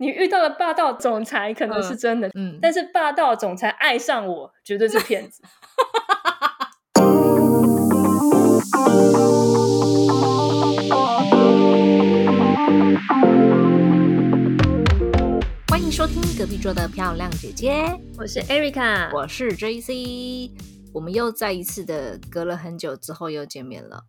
你遇到了霸道总裁可能是真的，嗯，但是霸道总裁爱上我绝对是骗子。欢迎收听隔壁桌的漂亮姐姐，我是 Erica，我是 JC。我们又再一次的隔了很久之后又见面了，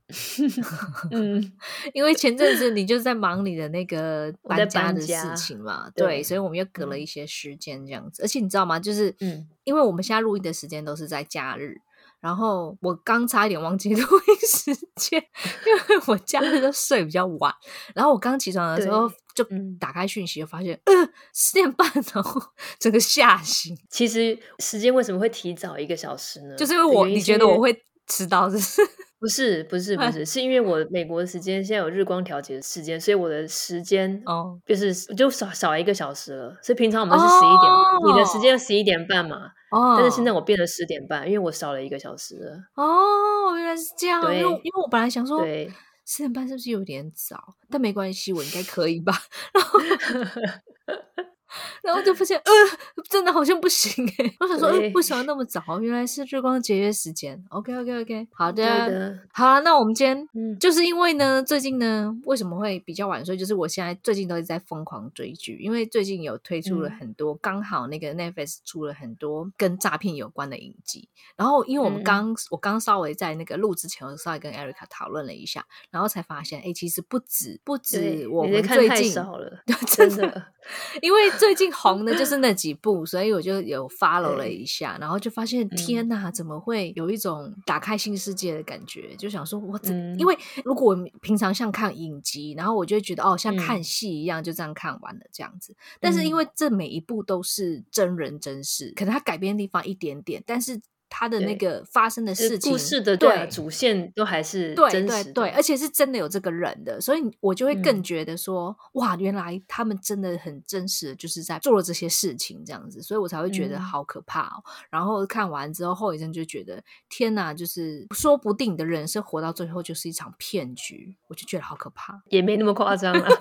嗯，因为前阵子你就在忙你的那个搬家的事情嘛，对，所以我们又隔了一些时间这样子。而且你知道吗？就是，嗯，因为我们现在录音的时间都是在假日。然后我刚差一点忘记 录音时间，因为我假日都睡比较晚。然后我刚起床的时候就打开讯息，就发现呃十点半，然 后整个吓醒。其实时间为什么会提早一个小时呢？就是因为我你觉得我会迟到，是是？不是不是不是，是因为我美国的时间现在有日光调节的时间，所以我的时间哦，就是就少少一个小时了。所以平常我们是十一点，你的时间十一点半嘛。哦，但是现在我变了十点半，因为我少了一个小时了。哦，原来是这样。因为因为我本来想说，对，四点半是不是有点早？但没关系，我应该可以吧。然后。然后就发现，呃，真的好像不行哎！我想说，为什么那么早？原来是日光节约时间。OK，OK，OK，好的，好啊。那我们今天，嗯，就是因为呢，最近呢，为什么会比较晚睡？就是我现在最近都是在疯狂追剧，因为最近有推出了很多，刚好那个 Netflix 出了很多跟诈骗有关的影集。然后，因为我们刚我刚稍微在那个录之前，我稍微跟 Erica 讨论了一下，然后才发现，哎，其实不止不止我们最近少了，真的，因为。最近红的就是那几部，所以我就有 follow 了一下，然后就发现天哪，怎么会有一种打开新世界的感觉？就想说，我怎？因为如果我平常像看影集，然后我就会觉得哦，像看戏一样，就这样看完了这样子。但是因为这每一部都是真人真事，可能它改编的地方一点点，但是。他的那个发生的事情，故事的对主线都还是对对对，而且是真的有这个人的，所以我就会更觉得说，哇，原来他们真的很真实就是在做了这些事情这样子，所以我才会觉得好可怕哦。然后看完之后后遗症就觉得，天哪，就是说不定的人生活到最后就是一场骗局，我就觉得好可怕，也没那么夸张了。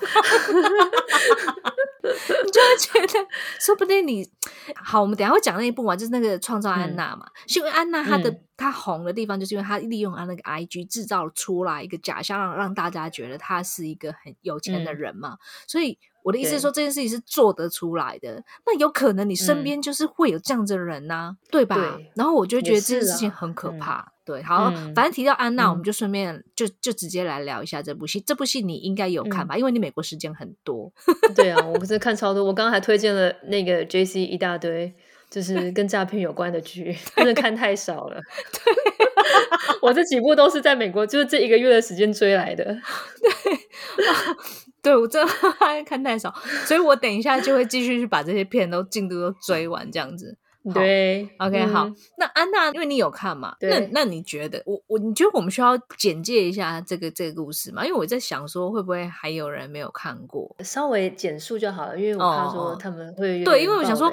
你就会觉得，说不定你好，我们等下会讲那一部嘛，就是那个创造安娜嘛。是因为安娜她的她红的地方，就是因为她利用她那个 I G 制造出来一个假象，让让大家觉得她是一个很有钱的人嘛。所以我的意思是说，这件事情是做得出来的。那有可能你身边就是会有这样子的人呐，对吧？然后我就觉得这件事情很可怕。对，好，反正提到安娜，我们就顺便就就直接来聊一下这部戏。这部戏你应该有看吧？因为你美国时间很多。对啊，我不是看超多。我刚刚还推荐了那个 J C 一大堆，就是跟诈骗有关的剧，真的看太少了。对，我这几部都是在美国，就是这一个月的时间追来的。对，对我真的看太少，所以我等一下就会继续去把这些片都进度都追完，这样子。对，OK，好。那安娜，因为你有看嘛，那那你觉得我我你觉得我们需要简介一下这个这个故事吗？因为我在想说，会不会还有人没有看过？稍微简述就好了，因为我怕说他们会对，因为我想说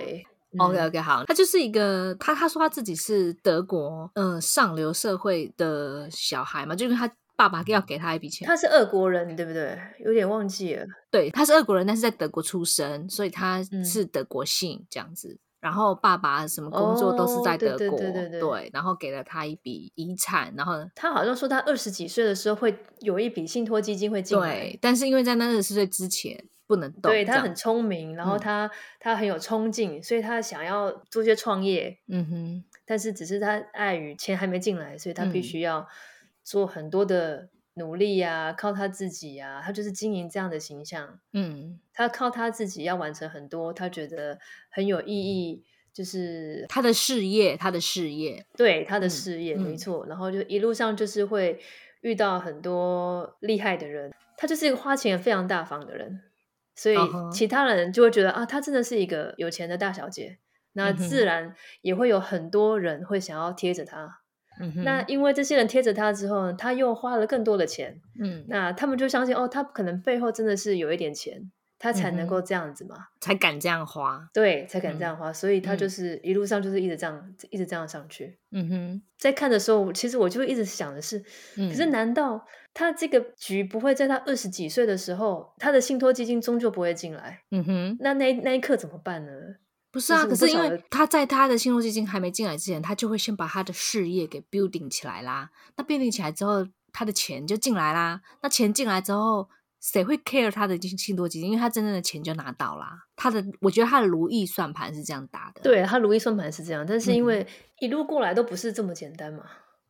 ，OK OK，好，他就是一个他他说他自己是德国嗯上流社会的小孩嘛，就是他爸爸要给他一笔钱，他是俄国人对不对？有点忘记了，对，他是俄国人，但是在德国出生，所以他是德国姓这样子。然后爸爸什么工作都是在德国，对对对，然后给了他一笔遗产，然后。他好像说他二十几岁的时候会有一笔信托基金会进来，但是因为在那二十岁之前不能动，对他很聪明，然后他他很有冲劲，所以他想要做些创业，嗯哼，但是只是他碍于钱还没进来，所以他必须要做很多的。努力呀，靠他自己呀，他就是经营这样的形象。嗯，他靠他自己要完成很多，他觉得很有意义，就是他的事业，他的事业，对他的事业没错。然后就一路上就是会遇到很多厉害的人，他就是一个花钱非常大方的人，所以其他人就会觉得啊，他真的是一个有钱的大小姐，那自然也会有很多人会想要贴着他。那因为这些人贴着他之后，他又花了更多的钱。嗯，那他们就相信哦，他可能背后真的是有一点钱。他才能够这样子嘛，才敢这样花，对，才敢这样花，所以他就是一路上就是一直这样，一直这样上去。嗯哼，在看的时候，其实我就一直想的是，可是难道他这个局不会在他二十几岁的时候，他的信托基金终究不会进来？嗯哼，那那那一刻怎么办呢？不是啊，可是因为他在他的信托基金还没进来之前，他就会先把他的事业给 building 起来啦。那 building 起来之后，他的钱就进来啦。那钱进来之后。谁会 care 他的信托基金？因为他真正的钱就拿到啦。他的，我觉得他的如意算盘是这样打的。对他如意算盘是这样，但是因为一路过来都不是这么简单嘛。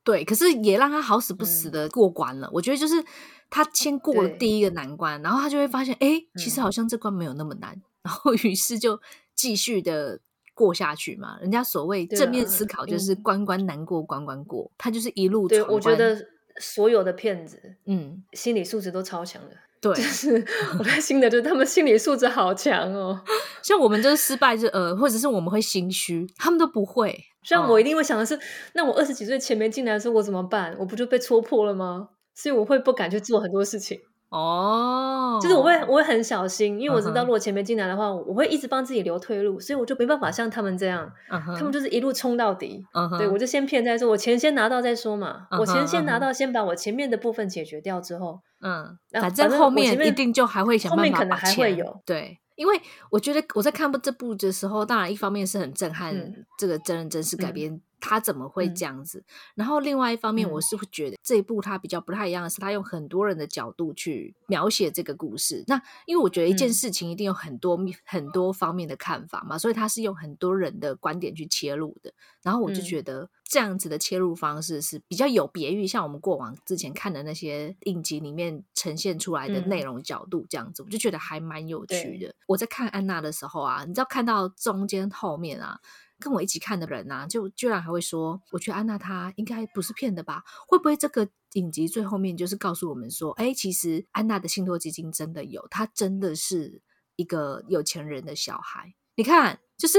对，可是也让他好死不死的过关了。我觉得就是他先过了第一个难关，然后他就会发现，哎，其实好像这关没有那么难。然后于是就继续的过下去嘛。人家所谓正面思考就是关关难过关关过，他就是一路。对，我觉得所有的骗子，嗯，心理素质都超强的。对，就 是我开心的，就是他们心理素质好强哦。像我们就是失败，就呃，或者是我们会心虚，他们都不会。像我一定会想的是，那我二十几岁前没进来的时候，我怎么办？我不就被戳破了吗？所以我会不敢去做很多事情。哦，就是我会我会很小心，因为我知道如果前面进来的话，我会一直帮自己留退路，所以我就没办法像他们这样，他们就是一路冲到底。对我就先骗再说，我钱先拿到再说嘛。我钱先拿到，先把我前面的部分解决掉之后，嗯，反正后面一定就还会想办法把钱。对，因为我觉得我在看这部的时候，当然一方面是很震撼，这个真人真事改编。他怎么会这样子？然后另外一方面，我是会觉得这一部他比较不太一样的是，他用很多人的角度去描写这个故事。那因为我觉得一件事情一定有很多很多方面的看法嘛，所以他是用很多人的观点去切入的。然后我就觉得这样子的切入方式是比较有别于像我们过往之前看的那些影集里面呈现出来的内容角度这样子，我就觉得还蛮有趣的。我在看安娜的时候啊，你知道看到中间后面啊。跟我一起看的人啊，就居然还会说，我觉得安娜她应该不是骗的吧？会不会这个影集最后面就是告诉我们说，哎，其实安娜的信托基金真的有，她真的是一个有钱人的小孩。你看，就是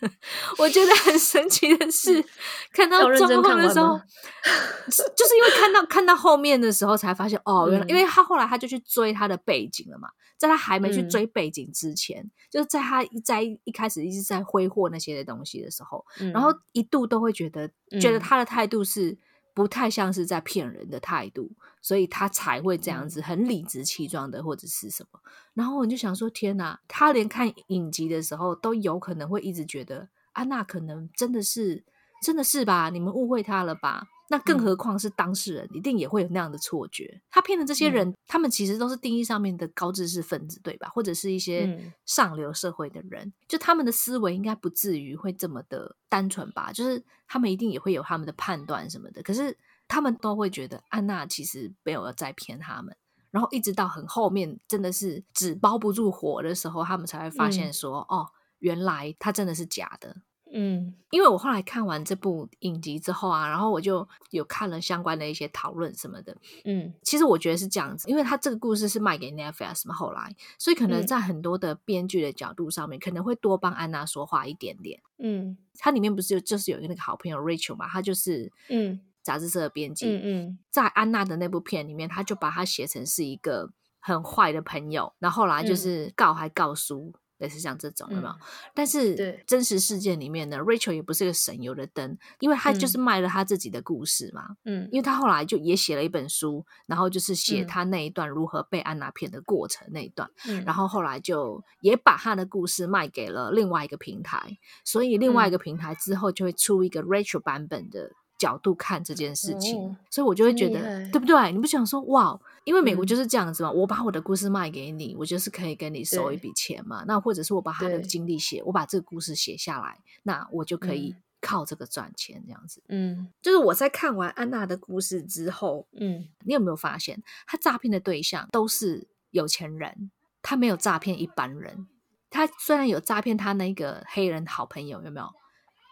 我觉得很神奇的 是，看到状况的时候，就是因为看到看到后面的时候才发现，哦，原来因为他后来他就去追他的背景了嘛。在他还没去追背景之前，就是在他在一开始一直在挥霍那些的东西的时候，然后一度都会觉得觉得他的态度是不太像是在骗人的态度，所以他才会这样子很理直气壮的或者是什么。然后我就想说，天哪，他连看影集的时候都有可能会一直觉得安娜可能真的是真的是吧？你们误会他了吧？那更何况是当事人，一定也会有那样的错觉。他骗的这些人，他们其实都是定义上面的高知识分子，对吧？或者是一些上流社会的人，就他们的思维应该不至于会这么的单纯吧？就是他们一定也会有他们的判断什么的。可是他们都会觉得安娜其实没有在骗他们。然后一直到很后面，真的是纸包不住火的时候，他们才会发现说：“哦，原来他真的是假的。”嗯，因为我后来看完这部影集之后啊，然后我就有看了相关的一些讨论什么的。嗯，其实我觉得是这样子，因为他这个故事是卖给 Netflix 嘛，后来，所以可能在很多的编剧的角度上面，可能会多帮安娜说话一点点。嗯，它里面不是就是有一个那个好朋友 Rachel 嘛，他就是嗯杂志社的编辑。嗯嗯，在安娜的那部片里面，他就把他写成是一个很坏的朋友，然后后来就是告还告输。类似像这种，有没有？但是真实事件里面呢，Rachel 也不是个省油的灯，因为他就是卖了他自己的故事嘛。嗯，因为他后来就也写了一本书，然后就是写他那一段如何被安娜骗的过程那一段。嗯，然后后来就也把他的故事卖给了另外一个平台，所以另外一个平台之后就会出一个 Rachel 版本的。角度看这件事情，所以我就会觉得，对不对？你不想说哇？因为美国就是这样子嘛，我把我的故事卖给你，我就是可以跟你收一笔钱嘛。那或者是我把他的经历写，我把这个故事写下来，那我就可以靠这个赚钱，这样子。嗯，就是我在看完安娜的故事之后，嗯，你有没有发现，他诈骗的对象都是有钱人，他没有诈骗一般人。他虽然有诈骗他那个黑人好朋友，有没有？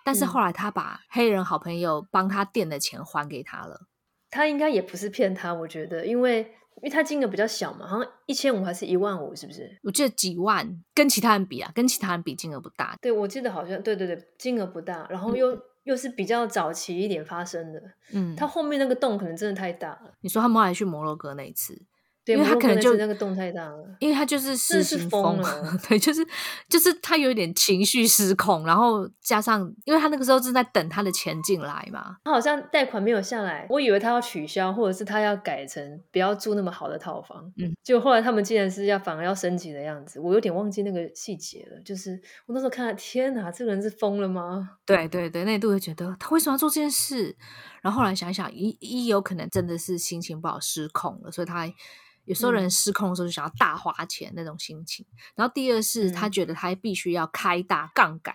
但是后来他把黑人好朋友帮他垫的钱还给他了，他应该也不是骗他，我觉得，因为因为他金额比较小嘛，好像一千五还是一万五，是不是？我记得几万，跟其他人比啊，跟其他人比金额不大。对，我记得好像对对对，金额不大，然后又又是比较早期一点发生的，嗯，他后面那个洞可能真的太大了。你说他们后来去摩洛哥那一次，因为他可能就那个动太大了，因为他就是失心疯了，对，就是就是他有点情绪失控，然后加上因为他那个时候正在等他的钱进来嘛，他好像贷款没有下来，我以为他要取消，或者是他要改成不要住那么好的套房，嗯，就后来他们竟然是要反而要升级的样子，我有点忘记那个细节了，就是我那时候看，天哪，这个人是疯了吗？对对对，那度会觉得他为什么要做这件事？然后后来想想，一一有可能真的是心情不好失控了，所以他。有时候人失控的时候就想要大花钱那种心情，然后第二是他觉得他必须要开大杠杆，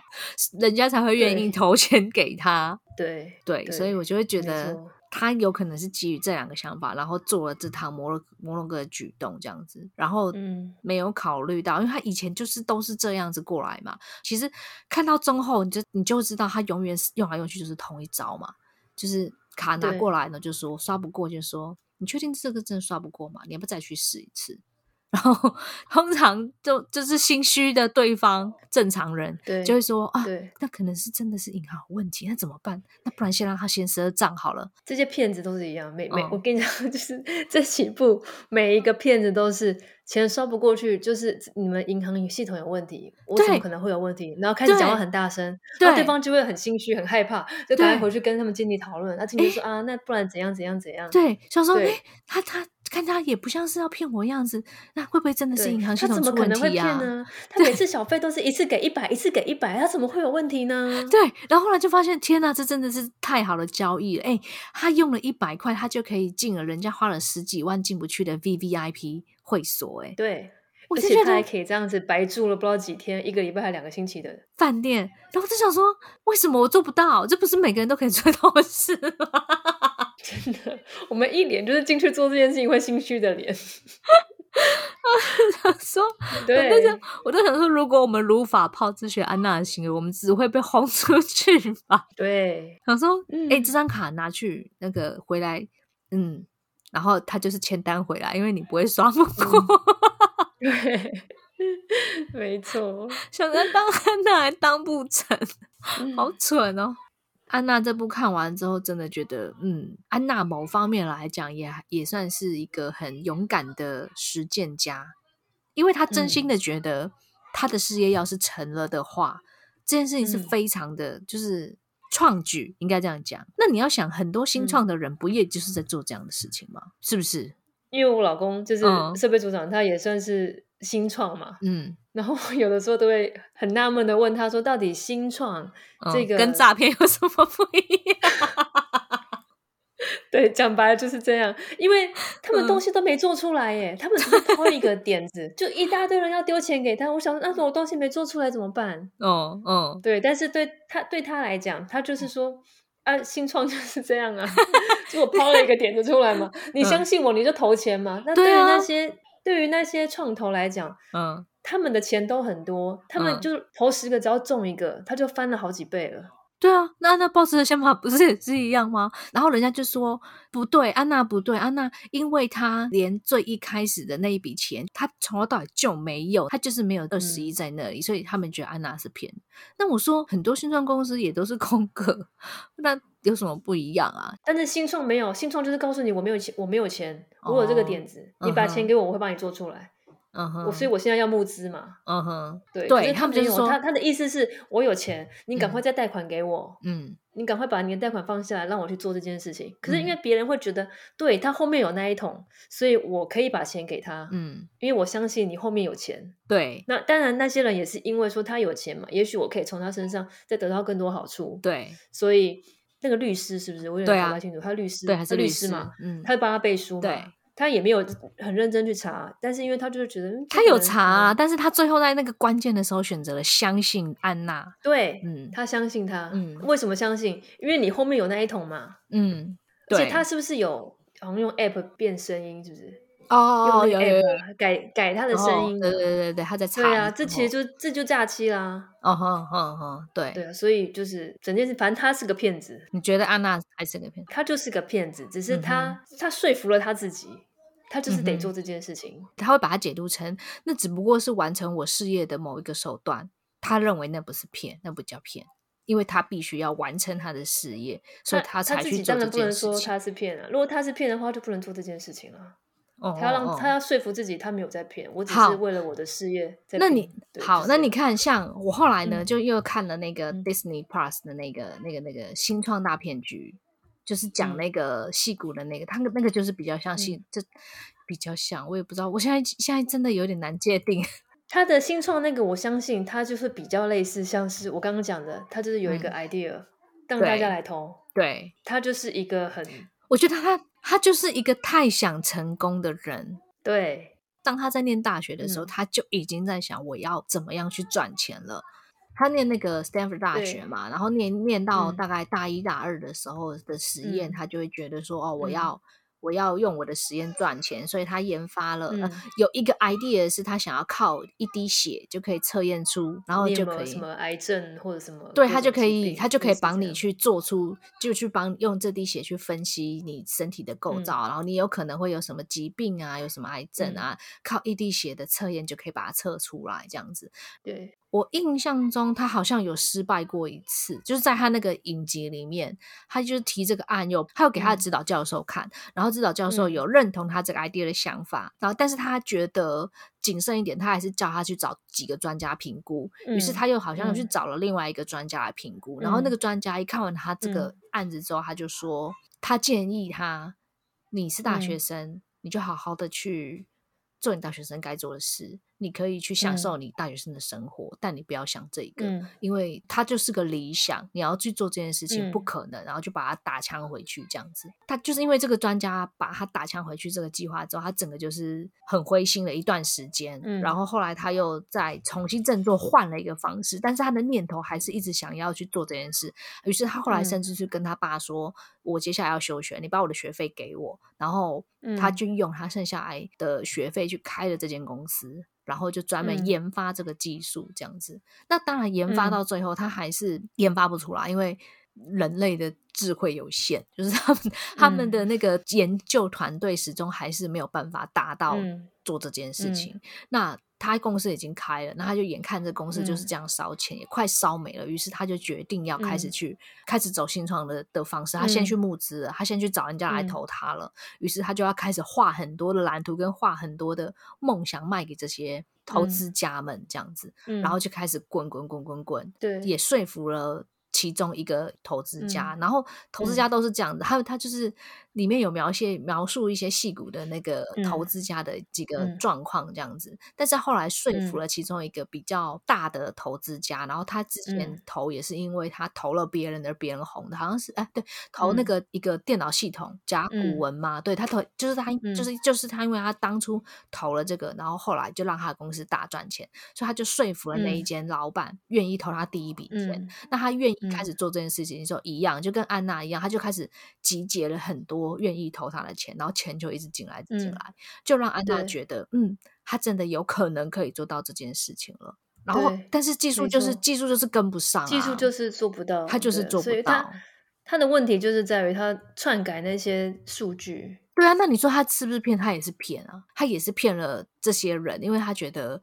人家才会愿意投钱给他。对对，所以我就会觉得他有可能是基于这两个想法，然后做了这趟摩洛摩洛哥的举动这样子，然后没有考虑到，因为他以前就是都是这样子过来嘛。其实看到中后，你就你就知道他永远是用来用去就是同一招嘛，就是卡拿过来呢，就说刷不过就说。你确定这个真的刷不过吗？你要不再去试一次？然后通常就就是心虚的对方正常人就会说啊，那可能是真的是银行问题，那怎么办？那不然先让他先赊账好了。这些骗子都是一样，每每我跟你讲，就是这几步每一个骗子都是。钱刷不过去，就是你们银行系统有问题，我怎么可能会有问题？然后开始讲话很大声，然后对方就会很心虚、很害怕，就赶快回去跟他们经理讨论。他经理说啊，那不然怎样怎样怎样？对，想说哎，他他看他也不像是要骗我样子，那会不会真的是银行系统出问题啊？他每次小费都是一次给一百，一次给一百，他怎么会有问题呢？对，然后后来就发现，天哪，这真的是太好的交易了！哎，他用了一百块，他就可以进了人家花了十几万进不去的 V V I P。会所哎，对，而且他还可以这样子白住了不知道几天，一个礼拜还两个星期的饭店。然后就想说，为什么我做不到？这不是每个人都可以 做到的事吗？真的，我们一脸就是进去做这件事情会心虚的脸。想说，对，我就我都想说，如果我们如法炮制学安娜的行为，我们只会被轰出去吧？对，想说，哎，这张卡拿去那个回来，嗯。然后他就是签单回来，因为你不会刷不过。对，没错。想着当安娜还当不成，好蠢哦！安娜这部看完之后，真的觉得，嗯，安娜某方面来讲，也也算是一个很勇敢的实践家，因为她真心的觉得，她的事业要是成了的话，这件事情是非常的，就是。创举应该这样讲，那你要想，很多新创的人不也就是在做这样的事情吗？是不是？因为我老公就是设备组长，他也算是新创嘛。嗯，然后有的时候都会很纳闷的问他说：“到底新创这个跟诈骗有什么不一样？”对，讲白了就是这样，因为他们东西都没做出来耶，他们只是抛一个 点子，就一大堆人要丢钱给他。我想，那我东西没做出来怎么办？哦，嗯，对，但是对他对他来讲，他就是说啊，新创就是这样啊，就我抛了一个点子出来嘛，你相信我，你就投钱嘛。那对于那些对于那些创投来讲，嗯，他们的钱都很多，他们就投十个，只要中一个，他就翻了好几倍了。对啊，那那 boss 的想法不是也是一样吗？然后人家就说不对，安娜不对，安娜，因为她连最一开始的那一笔钱，她从头到尾就没有，她就是没有二十亿在那里，所以他们觉得安娜是骗。那我说很多新创公司也都是空壳，那有什么不一样啊？但是新创没有，新创就是告诉你我没有钱，我没有钱，我有这个点子，你把钱给我，我会帮你做出来。嗯哼，我所以我现在要募资嘛。嗯哼，对，对他们就是说，他他的意思是我有钱，你赶快再贷款给我。嗯，你赶快把你的贷款放下来，让我去做这件事情。可是因为别人会觉得，对他后面有那一桶，所以我可以把钱给他。嗯，因为我相信你后面有钱。对，那当然那些人也是因为说他有钱嘛，也许我可以从他身上再得到更多好处。对，所以那个律师是不是？我有点搞不清楚，他律师对还是律师嘛？嗯，他帮他背书嘛。他也没有很认真去查，但是因为他就是觉得他有查，啊但是他最后在那个关键的时候选择了相信安娜。对，嗯，他相信他，嗯，为什么相信？因为你后面有那一桶嘛，嗯，而且他是不是有好像用 app 变声音，是不是？哦，有有有改改他的声音，对对对对，他在查。对啊，这其实就这就假期啦。哦哼哼哼，对对啊，所以就是整件事，反正他是个骗子。你觉得安娜还是个骗子？他就是个骗子，只是他他说服了他自己。他就是得做这件事情，他会把它解读成那只不过是完成我事业的某一个手段。他认为那不是骗，那不叫骗，因为他必须要完成他的事业，所以他才去做这件事情。当然不能说他是骗啊，如果他是骗的话，就不能做这件事情了。他要让他要说服自己，他没有在骗我，只是为了我的事业。那你好，那你看，像我后来呢，就又看了那个 Disney Plus 的那个、那个、那个新创大骗局，就是讲那个戏骨的那个，他那个就是比较像戏，这比较像，我也不知道，我现在现在真的有点难界定。他的新创那个，我相信他就是比较类似，像是我刚刚讲的，他就是有一个 idea 让大家来投，对他就是一个很，我觉得他。他就是一个太想成功的人。对，当他在念大学的时候，他就已经在想我要怎么样去赚钱了。他念那个 Stanford 大学嘛，然后念念到大概大一、大二的时候的实验，他就会觉得说：“哦，我要。”我要用我的实验赚钱，所以他研发了有一个 idea 是他想要靠一滴血就可以测验出，然后就可以什么癌症或者什么，对他就可以他就可以帮你去做出，就去帮用这滴血去分析你身体的构造，然后你有可能会有什么疾病啊，有什么癌症啊，靠一滴血的测验就可以把它测出来，这样子。对。我印象中，他好像有失败过一次，就是在他那个影集里面，他就是提这个案，有他有给他的指导教授看，然后指导教授有认同他这个 idea 的想法，然后但是他觉得谨慎一点，他还是叫他去找几个专家评估，于是他又好像去找了另外一个专家来评估，然后那个专家一看完他这个案子之后，他就说，他建议他，你是大学生，你就好好的去做你大学生该做的事。你可以去享受你大学生的生活，但你不要想这个，因为它就是个理想。你要去做这件事情不可能，然后就把它打枪回去这样子。他就是因为这个专家把他打枪回去这个计划之后，他整个就是很灰心了一段时间。然后后来他又再重新振作，换了一个方式，但是他的念头还是一直想要去做这件事。于是他后来甚至是跟他爸说：“我接下来要休学，你把我的学费给我。”然后他就用他剩下来的学费去开了这间公司。然后就专门研发这个技术，这样子。那当然，研发到最后，他还是研发不出来，因为人类的智慧有限，就是他们他们的那个研究团队始终还是没有办法达到做这件事情。那。他公司已经开了，那他就眼看这公司就是这样烧钱，也快烧没了。于是他就决定要开始去开始走新创的的方式。他先去募资，他先去找人家来投他了。于是他就要开始画很多的蓝图，跟画很多的梦想卖给这些投资家们，这样子。然后就开始滚滚滚滚滚，对，也说服了。其中一个投资家，然后投资家都是这样的，他他就是里面有描写描述一些戏骨的那个投资家的几个状况这样子，但是后来说服了其中一个比较大的投资家，然后他之前投也是因为他投了别人而别人红的，好像是哎对，投那个一个电脑系统甲骨文嘛，对他投就是他就是就是他，因为他当初投了这个，然后后来就让他的公司大赚钱，所以他就说服了那一间老板愿意投他第一笔钱，那他愿意。开始做这件事情的时候一样，就跟安娜一样，他就开始集结了很多愿意投他的钱，然后钱就一直进来进来，就让安娜觉得，嗯，他真的有可能可以做到这件事情了。然后，但是技术就是技术就是跟不上，技术就是做不到，他就是做不到。他的问题就是在于他篡改那些数据。对啊，那你说他是不是骗？他也是骗啊，他也是骗了这些人，因为他觉得。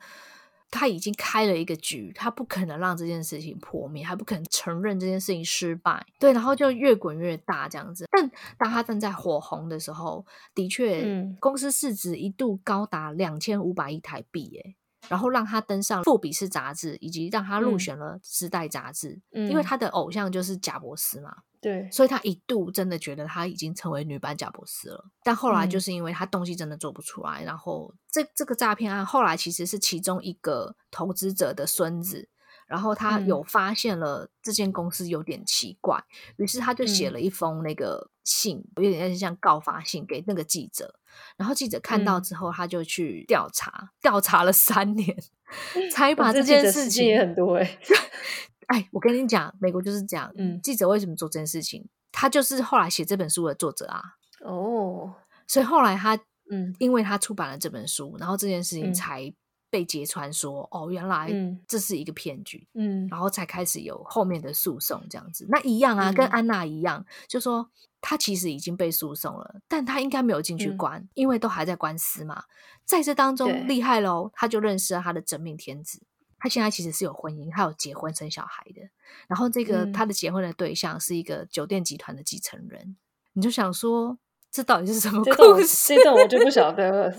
他已经开了一个局，他不可能让这件事情破灭，还不可能承认这件事情失败。对，然后就越滚越大这样子。但当他正在火红的时候，的确，公司市值一度高达两千五百亿台币，耶。然后让他登上《富比士》杂志，以及让他入选了《时代》杂志，因为他的偶像就是贾伯斯嘛。对，所以他一度真的觉得他已经成为女版贾伯斯了。但后来就是因为他东西真的做不出来，然后这这个诈骗案后来其实是其中一个投资者的孙子。然后他有发现了这间公司有点奇怪，于是他就写了一封那个信，有点像告发信给那个记者。然后记者看到之后，他就去调查，调查了三年，才把这件事情也很多哎。哎，我跟你讲，美国就是这样。嗯，记者为什么做这件事情？他就是后来写这本书的作者啊。哦，所以后来他，嗯，因为他出版了这本书，然后这件事情才。被揭穿说哦，原来这是一个骗局，嗯，然后才开始有后面的诉讼这样子。那一样啊，跟安娜一样，就说他其实已经被诉讼了，但他应该没有进去关，因为都还在官司嘛。在这当中厉害喽，他就认识了他的真命天子。他现在其实是有婚姻，还有结婚生小孩的。然后这个他的结婚的对象是一个酒店集团的继承人。你就想说。这到底是什么故事？这段我就不晓得了。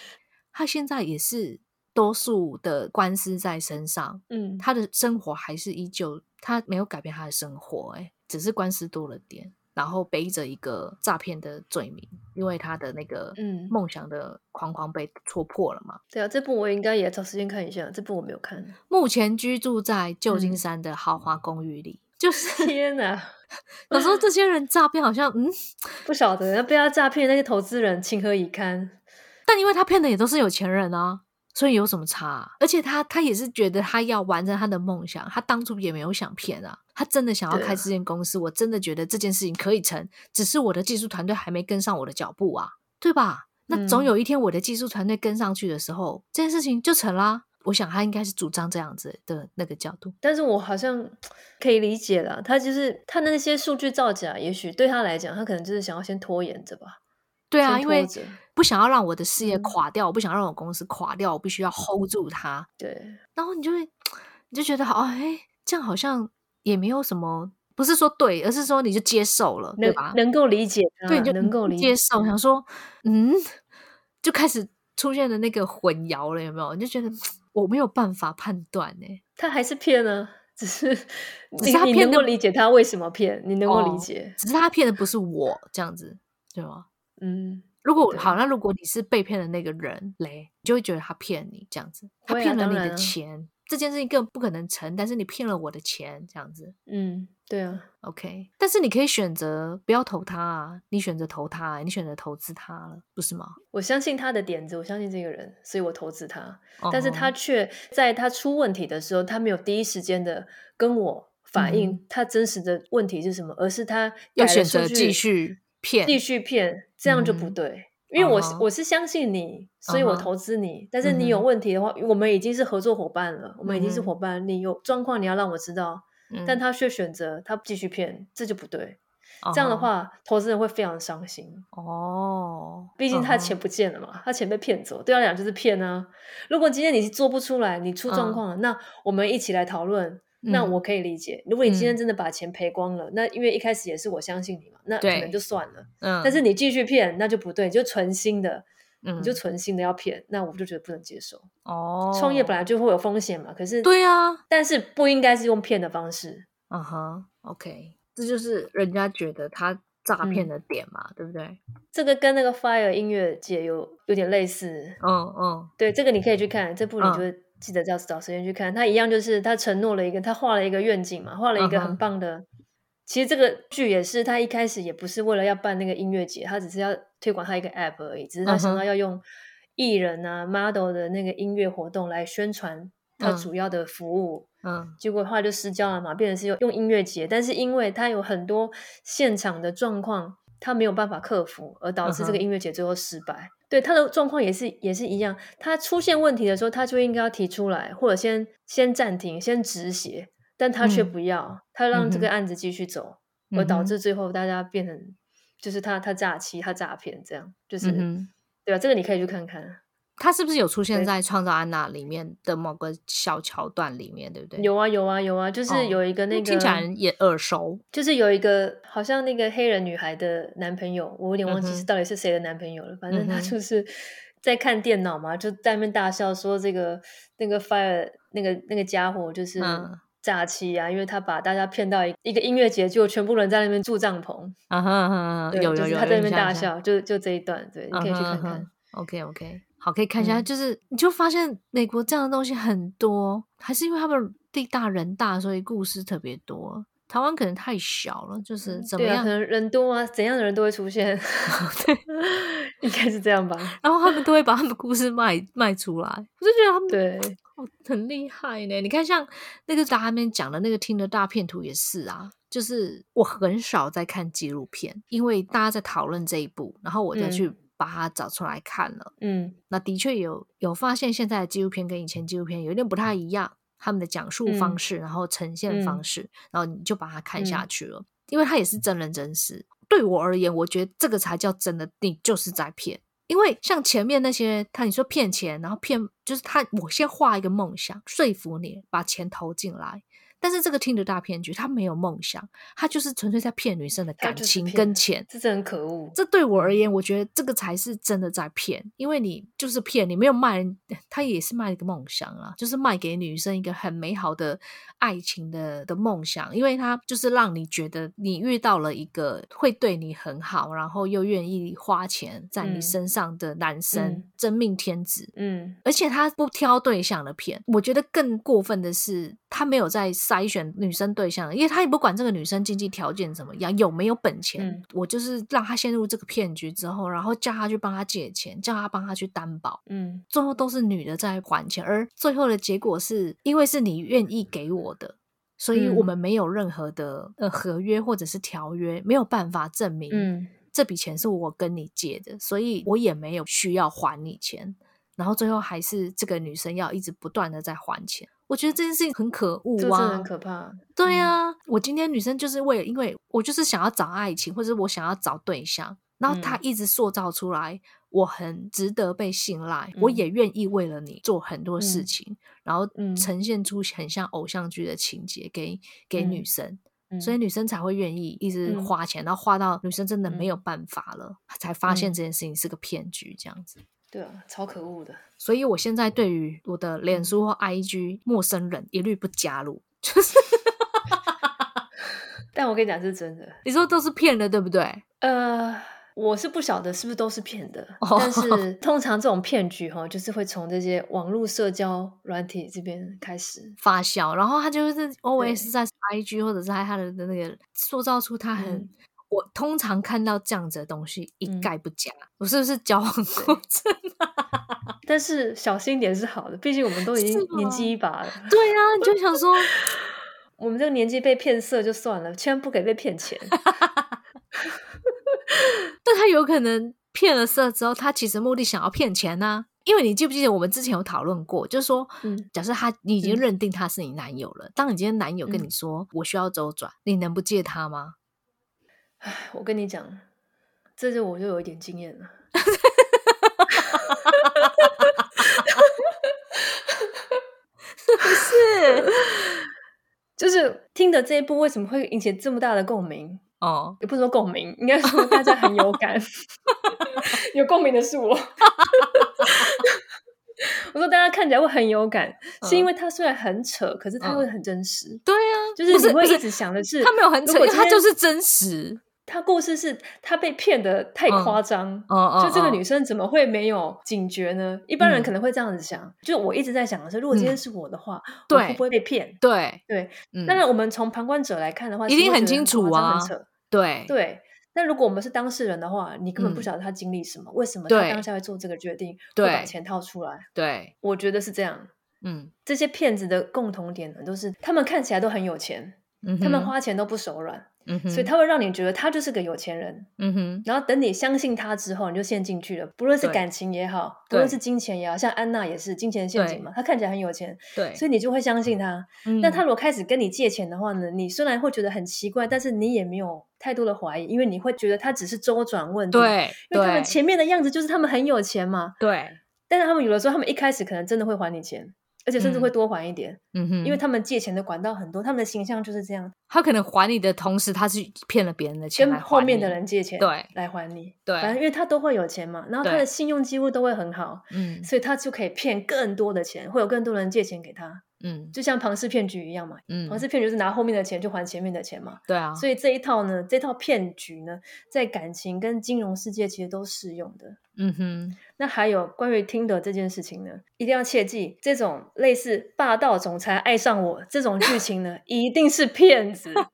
他现在也是多数的官司在身上，嗯，他的生活还是依旧，他没有改变他的生活，哎，只是官司多了点。然后背着一个诈骗的罪名，因为他的那个嗯梦想的框框被戳破了嘛。对啊，这部我应该也找时间看一下。这部我没有看。目前居住在旧金山的豪华公寓里，就是 天哪！有时候这些人诈骗好像嗯 不晓得，要被他诈骗那些投资人情何以堪？但因为他骗的也都是有钱人啊。所以有什么差？而且他他也是觉得他要完成他的梦想，他当初也没有想骗啊，他真的想要开这间公司，我真的觉得这件事情可以成，只是我的技术团队还没跟上我的脚步啊，对吧？那总有一天我的技术团队跟上去的时候，这件事情就成啦。我想他应该是主张这样子的那个角度，但是我好像可以理解了，他就是他的那些数据造假，也许对他来讲，他可能就是想要先拖延着吧。对啊，因为不想要让我的事业垮掉，我不想让我公司垮掉，我必须要 hold 住它。对，然后你就会你就觉得好，哎，这样好像也没有什么，不是说对，而是说你就接受了，对吧？能够理解，对，就能够接受。想说，嗯，就开始出现了那个混淆了，有没有？你就觉得我没有办法判断，呢，他还是骗呢，只是 只是他能够理解他为什么骗，你能够理解，只是他骗的不是我，这样子，对吗？嗯，如果好，那如果你是被骗的那个人嘞，你就会觉得他骗你这样子，他骗了你的钱，这件事情更不可能成。但是你骗了我的钱，这样子，嗯，对啊，OK。但是你可以选择不要投他啊，你选择投他，你选择投资他了，不是吗？我相信他的点子，我相信这个人，所以我投资他。但是他却在他出问题的时候，他没有第一时间的跟我反映他真实的问题是什么，而是他要选择继续。骗，继续骗，这样就不对。因为我我是相信你，所以我投资你。但是你有问题的话，我们已经是合作伙伴了，我们已经是伙伴。你有状况，你要让我知道。但他却选择他继续骗，这就不对。这样的话，投资人会非常伤心。哦，毕竟他钱不见了嘛，他钱被骗走，对他来讲就是骗啊。如果今天你做不出来，你出状况了，那我们一起来讨论。那我可以理解，如果你今天真的把钱赔光了，那因为一开始也是我相信你嘛，那可能就算了。嗯，但是你继续骗，那就不对，就存心的，你就存心的要骗，那我就觉得不能接受。哦，创业本来就会有风险嘛，可是对啊，但是不应该是用骗的方式。嗯哼，OK，这就是人家觉得他诈骗的点嘛，对不对？这个跟那个 Fire 音乐节有有点类似。嗯嗯，对，这个你可以去看这部，你就。记得要找时间去看，他一样就是他承诺了一个，他画了一个愿景嘛，画了一个很棒的。其实这个剧也是他一开始也不是为了要办那个音乐节，他只是要推广他一个 app 而已，只是他想到要用艺人啊 model 的那个音乐活动来宣传他主要的服务。嗯，结果后来就失焦了嘛，变成是用用音乐节，但是因为他有很多现场的状况，他没有办法克服，而导致这个音乐节最后失败。对他的状况也是也是一样，他出现问题的时候，他就应该要提出来，或者先先暂停，先止血，但他却不要，他让这个案子继续走，而导致最后大家变成就是他他诈欺，他诈骗，这样就是对吧？这个你可以去看看。他是不是有出现在《创造安娜》里面的某个小桥段里面，对不对？有啊，有啊，有啊，就是有一个那个听起来也耳熟，就是有一个好像那个黑人女孩的男朋友，我有点忘记是到底是谁的男朋友了。反正他就 是在看电脑嘛，就在那边大笑说这个那个 fire 那个那个家伙就是诈欺啊，因为他把大家骗到一一个音乐节，就全部人在那边住帐篷。啊哈，有有有，他在那边大笑，就就这一段，对，你可以去看看。OK OK。好，可以看一下，就是你就发现美国这样的东西很多，还是因为他们地大人大，所以故事特别多。台湾可能太小了，就是怎么样？可能人多啊，怎样的人都会出现。对，应该是这样吧。然后他们都会把他们故事卖卖出来，我就觉得他们对很厉害呢。你看，像那个他们讲的那个听的大片图也是啊，就是我很少在看纪录片，因为大家在讨论这一部，然后我再去。把它找出来看了，嗯，那的确有有发现，现在的纪录片跟以前纪录片有点不太一样，他们的讲述方式，然后呈现方式，然后你就把它看下去了，因为它也是真人真事。对我而言，我觉得这个才叫真的，你就是在骗。因为像前面那些，他你说骗钱，然后骗就是他，我先画一个梦想，说服你把钱投进来，但是这个听的大骗局，他没有梦想，他就是纯粹在骗女生的感情跟钱，这很可恶。这对我而言，我觉得这个才是真的在骗，因为你就是骗，你没有卖，他也是卖一个梦想啊，就是卖给女生一个很美好的爱情的的梦想，因为他就是让你觉得你遇到了一个会对你很好，然后又愿意花钱在你身上的男生，真命天子。嗯，而且他不挑对象的骗，我觉得更过分的是，他没有在。筛选女生对象，因为他也不管这个女生经济条件怎么样，有没有本钱，我就是让他陷入这个骗局之后，然后叫他去帮他借钱，叫他帮他去担保，嗯，最后都是女的在还钱，而最后的结果是因为是你愿意给我的，所以我们没有任何的呃合约或者是条约，没有办法证明，嗯，这笔钱是我跟你借的，所以我也没有需要还你钱，然后最后还是这个女生要一直不断的在还钱。我觉得这件事情很可恶啊，很可怕。对啊，我今天女生就是为了，因为我就是想要找爱情，或者我想要找对象，然后他一直塑造出来，我很值得被信赖，我也愿意为了你做很多事情，然后呈现出很像偶像剧的情节给给女生，所以。女生才会愿意一直花钱，然后花到女生真的没有办法了，才发现这件事情是个骗局，这样子。对啊，超可恶的。所以我现在对于我的脸书或 IG 陌生人一律不加入，就是。但我跟你讲是真的，你说都是骗的，对不对？呃，我是不晓得是不是都是骗的，但是 通常这种骗局哈，就是会从这些网络社交软体这边开始发酵，然后他就是 always 在 IG 或者是在他的那个塑造出他很。我通常看到这样子的东西一概不加，我是不是交往过正？但是小心点是好的，毕竟我们都已经年纪一把了。对啊，你就想说，我们这个年纪被骗色就算了，千万不给被骗钱。但他有可能骗了色之后，他其实目的想要骗钱呢？因为你记不记得我们之前有讨论过，就是说，假设他你已经认定他是你男友了，当你今天男友跟你说我需要周转，你能不借他吗？唉，我跟你讲，这就我就有一点经验了。是，就是听的这一部为什么会引起这么大的共鸣？哦，也不说共鸣，应该说大家很有感。有共鸣的是我。我说大家看起来会很有感，是因为它虽然很扯，可是它会很真实。对啊，就是你会一直想的是，它没有很扯，它就是真实。他故事是他被骗的太夸张，就这个女生怎么会没有警觉呢？一般人可能会这样子想。就我一直在想的是，如果今天是我的话，我会不会被骗？对对，当然我们从旁观者来看的话，一定很清楚啊。对对，那如果我们是当事人的话，你根本不晓得他经历什么，为什么他当下会做这个决定，会把钱掏出来？对，我觉得是这样。嗯，这些骗子的共同点呢，都是他们看起来都很有钱，他们花钱都不手软。所以他会让你觉得他就是个有钱人，嗯哼。然后等你相信他之后，你就陷进去了。不论是感情也好，不论是金钱也好，像安娜也是金钱陷阱嘛。他看起来很有钱，对，所以你就会相信他。那他如果开始跟你借钱的话呢？你虽然会觉得很奇怪，但是你也没有太多的怀疑，因为你会觉得他只是周转问题。对，因为他们前面的样子就是他们很有钱嘛。对。但是他们有的时候，他们一开始可能真的会还你钱。而且甚至会多还一点，嗯哼，因为他们借钱的管道很多，他们的形象就是这样。他可能还你的同时，他是骗了别人的钱，跟后面的人借钱，对，来还你。对，反正因为他都会有钱嘛，然后他的信用几乎都会很好，嗯，所以他就可以骗更多的钱，会有更多人借钱给他。嗯，就像庞氏骗局一样嘛。嗯，庞氏骗局是拿后面的钱去还前面的钱嘛。对啊。所以这一套呢，这套骗局呢，在感情跟金融世界其实都适用的。嗯哼。那还有关于听的这件事情呢，一定要切记，这种类似霸道总裁爱上我这种剧情呢，一定是骗子。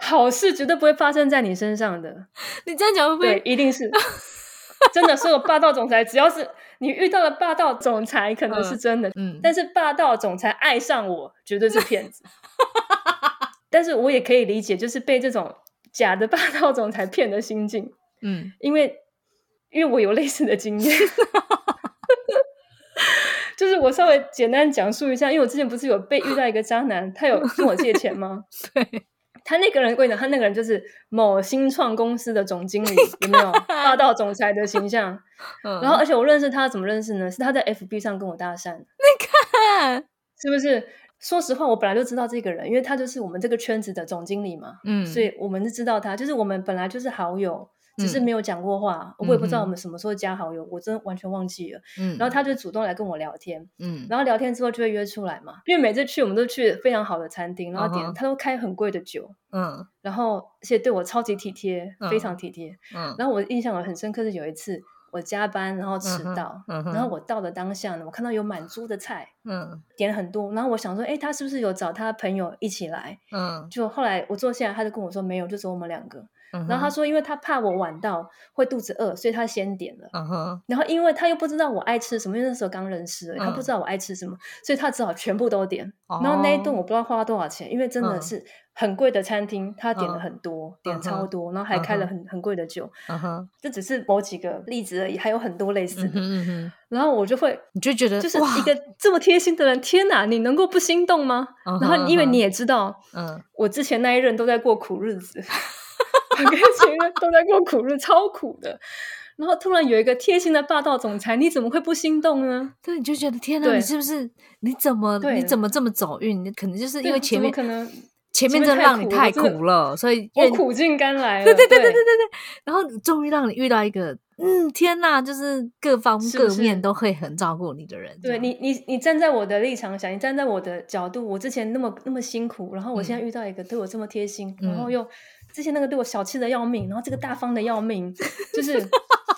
好事绝对不会发生在你身上的。你这样讲会不会？对，一定是。真的，所有霸道总裁，只要是。你遇到了霸道总裁可能是真的，嗯，但是霸道总裁爱上我绝对是骗子。但是我也可以理解，就是被这种假的霸道总裁骗的心境，嗯，因为因为我有类似的经验，就是我稍微简单讲述一下，因为我之前不是有被遇到一个渣男，他有跟我借钱吗？对。他那个人，我跟你讲，他那个人就是某新创公司的总经理，有没有霸道总裁的形象？然后，而且我认识他怎么认识呢？是他在 FB 上跟我搭讪。你看，是不是？说实话，我本来就知道这个人，因为他就是我们这个圈子的总经理嘛，嗯，所以我们是知道他，就是我们本来就是好友，只是没有讲过话，我也不知道我们什么时候加好友，我真的完全忘记了。嗯，然后他就主动来跟我聊天，嗯，然后聊天之后就会约出来嘛，因为每次去我们都去非常好的餐厅，然后点他都开很贵的酒，嗯，然后而且对我超级体贴，非常体贴，嗯，然后我印象很深刻是有一次。我加班，然后迟到，然后我到的当下呢，我看到有满桌的菜，嗯，点了很多，然后我想说，哎，他是不是有找他朋友一起来？嗯，就后来我坐下来，他就跟我说没有，就只有我们两个。然后他说，因为他怕我晚到会肚子饿，所以他先点了。嗯。然后因为他又不知道我爱吃什么，因为那时候刚认识，他不知道我爱吃什么，所以他只好全部都点。然后那一顿我不知道花了多少钱，因为真的是很贵的餐厅，他点了很多，点超多，然后还开了很很贵的酒。这只是某几个例子而已，还有很多类似。然后我就会，你就觉得就是一个这么贴心的人，天哪，你能够不心动吗？然后因为你也知道，嗯，我之前那一任都在过苦日子。跟前任都在过苦日，超苦的。然后突然有一个贴心的霸道总裁，你怎么会不心动呢？对，你就觉得天哪，你是不是？你怎么？你怎么这么走运？你可能就是因为前面可能前面真的让你太苦了，所以我苦尽甘来。对 对对对对对对。然后终于让你遇到一个，嗯，天哪，就是各方各面都会很照顾你的人。对你，你你站在我的立场想，你站在我的角度，我之前那么那么辛苦，然后我现在遇到一个对我这么贴心，然后又。之前那个对我小气的要命，然后这个大方的要命，就是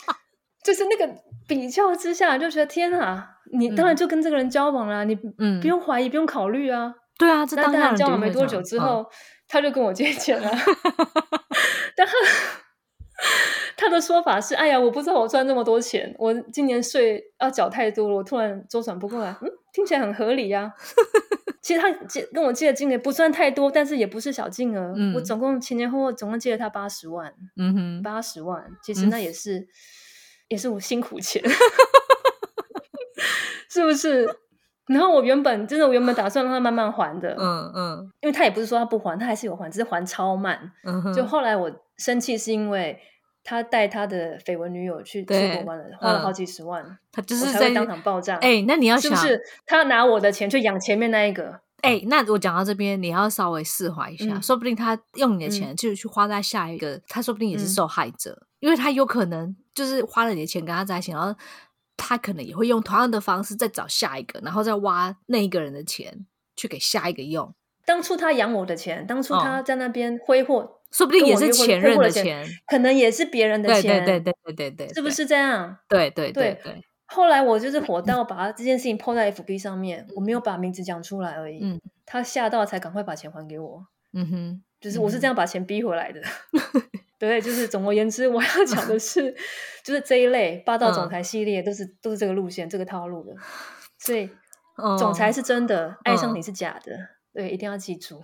就是那个比较之下，就觉得天啊，你当然就跟这个人交往了，你嗯不用怀疑，不用考虑啊。对啊，这当然交往没多久之后，他就跟我借钱了。但他他的说法是：哎呀，我不知道我赚这么多钱，我今年税要缴太多了，我突然周转不过来。嗯，听起来很合理呀。其实他借跟我借的金额不算太多，但是也不是小金额。我总共前前后后总共借了他八十万。嗯哼，八十万，其实那也是也是我辛苦钱，是不是？然后我原本真的，我原本打算让他慢慢还的。嗯嗯，因为他也不是说他不还，他还是有还，只是还超慢。嗯，就后来我生气是因为他带他的绯闻女友去出国玩了，花了好几十万，他就是在当场爆炸。哎，那你要是不是他拿我的钱去养前面那一个？哎，那我讲到这边，你要稍微释怀一下，说不定他用你的钱就去花在下一个，他说不定也是受害者，因为他有可能就是花了你的钱跟他在一起，然后他可能也会用同样的方式再找下一个，然后再挖那一个人的钱去给下一个用。当初他养我的钱，当初他在那边挥霍，说不定也是前任的钱，可能也是别人的钱，对对对对对对，是不是这样？对对对对。后来我就是火到把这件事情抛在 FB 上面，我没有把名字讲出来而已。嗯，他吓到才赶快把钱还给我。嗯哼，就是我是这样把钱逼回来的。对，就是总而言之，我要讲的是，就是这一类霸道总裁系列都是都是这个路线、这个套路的。所以，总裁是真的，爱上你是假的。对，一定要记住。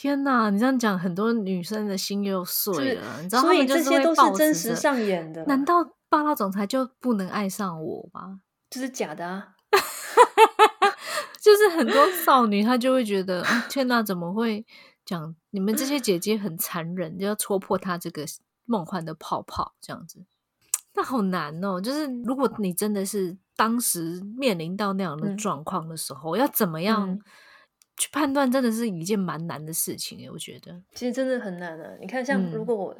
天哪，你这样讲，很多女生的心又碎了。你知道，所以这些都是真实上演的。难道？霸道总裁就不能爱上我吗？这是假的啊！就是很多少女她就会觉得，天哪，怎么会讲你们这些姐姐很残忍，就要戳破她这个梦幻的泡泡这样子？那好难哦！就是如果你真的是当时面临到那样的状况的时候，要怎么样去判断，真的是一件蛮难的事情诶。我觉得其实真的很难啊！你看，像如果我。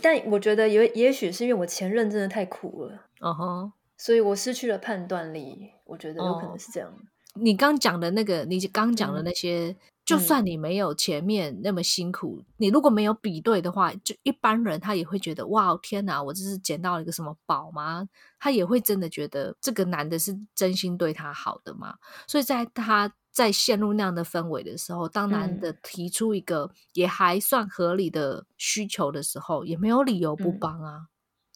但我觉得也也许是因为我前任真的太苦了，嗯哼，所以我失去了判断力。我觉得有可能是这样。你刚讲的那个，你刚讲的那些，就算你没有前面那么辛苦，你如果没有比对的话，就一般人他也会觉得哇，天哪，我这是捡到了一个什么宝吗？他也会真的觉得这个男的是真心对他好的吗？所以在他。在陷入那样的氛围的时候，当男的提出一个也还算合理的需求的时候，也没有理由不帮啊，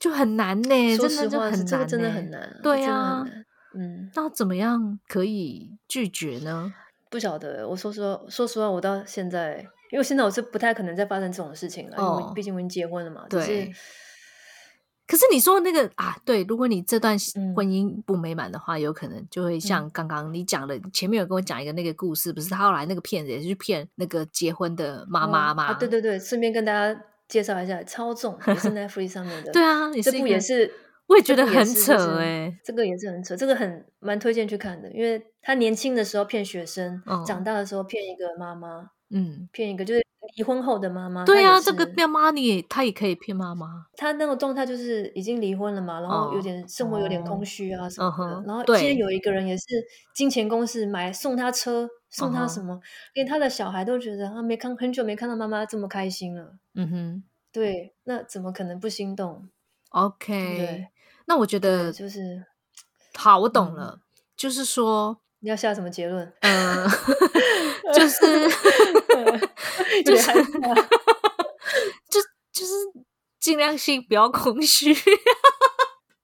就很难呢。说实话，这个真的很难。对啊，嗯，那怎么样可以拒绝呢？不晓得。我说实话，说实话，我到现在，因为现在我是不太可能再发生这种事情了，因为毕竟我已经结婚了嘛。对。可是你说那个啊，对，如果你这段婚姻不美满的话，有可能就会像刚刚你讲的，前面有跟我讲一个那个故事，不是他后来那个骗子也是去骗那个结婚的妈妈嘛？啊，对对对，顺便跟大家介绍一下，超重也是 Netflix 上面的，对啊，这部也是我也觉得很扯哎，这个也是很扯，这个很蛮推荐去看的，因为他年轻的时候骗学生，长大的时候骗一个妈妈，嗯，骗一个就是离婚后的妈妈。对啊，这个骗妈你也他也可以骗妈妈。他那个状态就是已经离婚了嘛，然后有点生活有点空虚啊什么的。然后今天有一个人也是金钱公司买送他车，送他什么，连他的小孩都觉得他没看很久没看到妈妈这么开心了。嗯哼，对，那怎么可能不心动？OK，对。那我觉得就是好，我懂了。就是说，你要下什么结论？嗯，就是就是就就是尽量性不要空虚。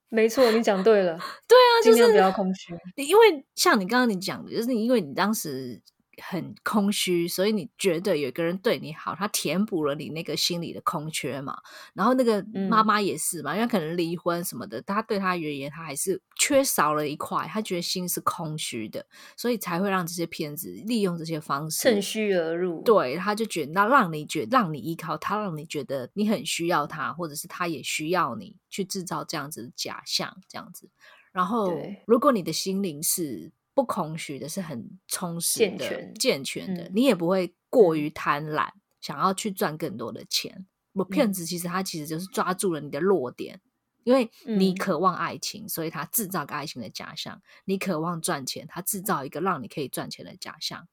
没错，你讲对了。对啊，尽量不要空虚。因为像你刚刚你讲的，就是因为你当时。很空虚，所以你觉得有一个人对你好，他填补了你那个心里的空缺嘛？然后那个妈妈也是嘛，因为可能离婚什么的，他对他而言，他还是缺少了一块，他觉得心是空虚的，所以才会让这些骗子利用这些方式趁虚而入。对，他就觉得那让你觉让你依靠他，让你觉得你很需要他，或者是他也需要你去制造这样子的假象，这样子。然后，如果你的心灵是。不空虚的是很充实的、健全的，你也不会过于贪婪，想要去赚更多的钱。我骗子其实他其实就是抓住了你的弱点，因为你渴望爱情，所以他制造个爱情的假象；你渴望赚钱，他制造一个让你可以赚钱的假象。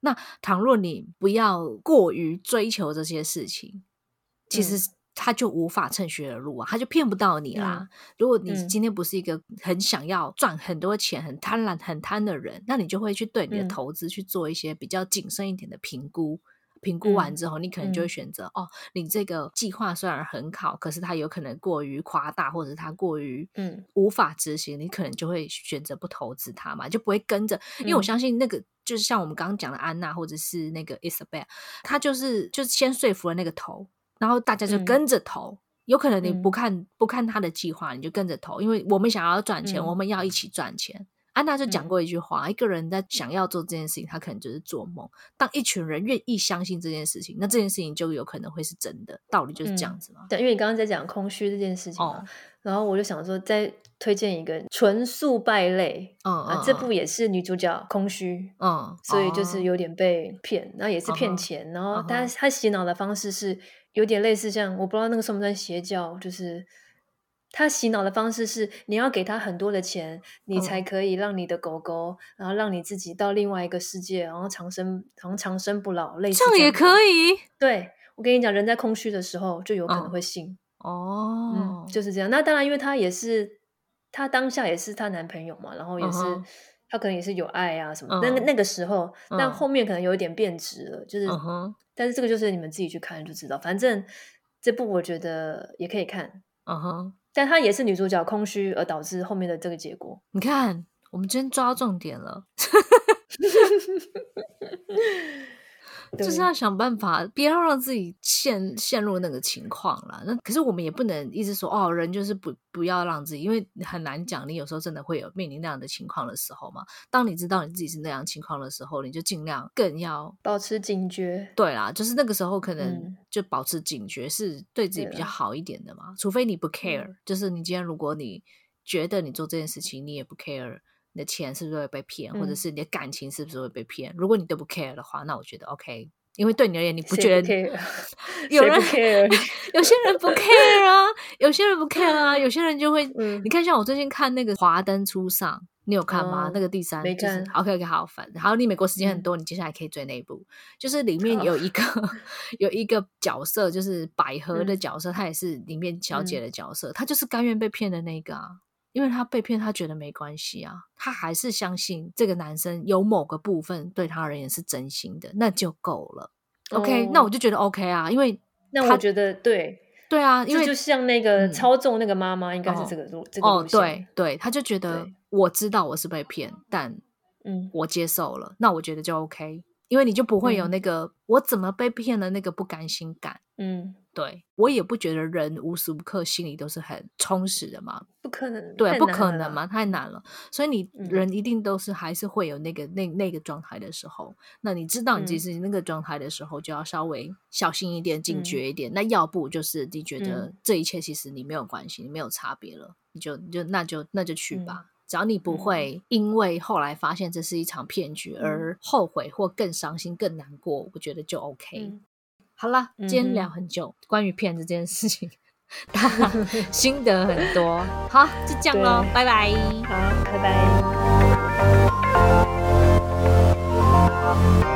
那倘若你不要过于追求这些事情，其实。他就无法趁虚而入啊，他就骗不到你啦。如果你今天不是一个很想要赚很多钱、很贪婪、很贪的人，那你就会去对你的投资去做一些比较谨慎一点的评估。评估完之后，你可能就会选择哦，你这个计划虽然很好，可是它有可能过于夸大，或者它过于嗯无法执行，你可能就会选择不投资它嘛，就不会跟着。因为我相信那个就是像我们刚刚讲的安娜，或者是那个 Isabel，她就是就是先说服了那个头。然后大家就跟着投，有可能你不看不看他的计划，你就跟着投，因为我们想要赚钱，我们要一起赚钱。安娜就讲过一句话：一个人在想要做这件事情，他可能就是做梦；当一群人愿意相信这件事情，那这件事情就有可能会是真的。道理就是这样子嘛。对，因为你刚刚在讲空虚这件事情嘛，然后我就想说，再推荐一个纯素败类，嗯啊，这部也是女主角空虚，嗯，所以就是有点被骗，然后也是骗钱，然后他他洗脑的方式是。有点类似像我不知道那个算不算邪教，就是他洗脑的方式是你要给他很多的钱，你才可以让你的狗狗，然后让你自己到另外一个世界，然后长生，好像长生不老，类似这样也可。以。对我跟你讲，人在空虚的时候就有可能会信。哦，就是这样。那当然，因为他也是他当下也是她男朋友嘛，然后也是他可能也是有爱啊什么，那那个时候，但后面可能有一点变质了，就是。但是这个就是你们自己去看就知道，反正这部我觉得也可以看，嗯哼。但它也是女主角空虚而导致后面的这个结果。你看，我们今天抓到重点了。就是要想办法，不要让自己陷陷入那个情况了。那可是我们也不能一直说哦，人就是不不要让自己，因为很难讲。你有时候真的会有面临那样的情况的时候嘛。当你知道你自己是那样情况的时候，你就尽量更要保持警觉。对啦，就是那个时候可能就保持警觉是对自己比较好一点的嘛。除非你不 care，就是你今天如果你觉得你做这件事情你也不 care。你的钱是不是会被骗，或者是你的感情是不是会被骗？如果你都不 care 的话，那我觉得 OK，因为对你而言，你不觉得 有人 care？有些人不 care 啊，有些人不 care 啊，有些人就会。你看，像我最近看那个《华灯初上》，你有看吗？那个第三，没看。OK OK，好烦。好，你美国时间很多，你接下来可以追那一部，就是里面有一个 有一个角色，就是百合的角色，她也是里面小姐的角色，她就是甘愿被骗的那个啊。因为他被骗，他觉得没关系啊，他还是相信这个男生有某个部分对他而言是真心的，那就够了。OK，那我就觉得 OK 啊，因为那我觉得对对啊，因为就像那个操纵那个妈妈，应该是这个路这个路线。对对，他就觉得我知道我是被骗，但嗯，我接受了，那我觉得就 OK，因为你就不会有那个我怎么被骗的那个不甘心感。嗯。对我也不觉得人无时无刻心里都是很充实的嘛，不可能，对，不可能嘛，太难了。所以你人一定都是还是会有那个那那个状态的时候，那你知道你自己那个状态的时候，就要稍微小心一点，警觉一点。那要不就是你觉得这一切其实你没有关系，你没有差别了，你就你就那就那就去吧。只要你不会因为后来发现这是一场骗局而后悔或更伤心、更难过，我觉得就 OK。好啦，今天聊很久关于骗子这件事情，心得很多。好，就这样咯，拜拜。好，拜拜。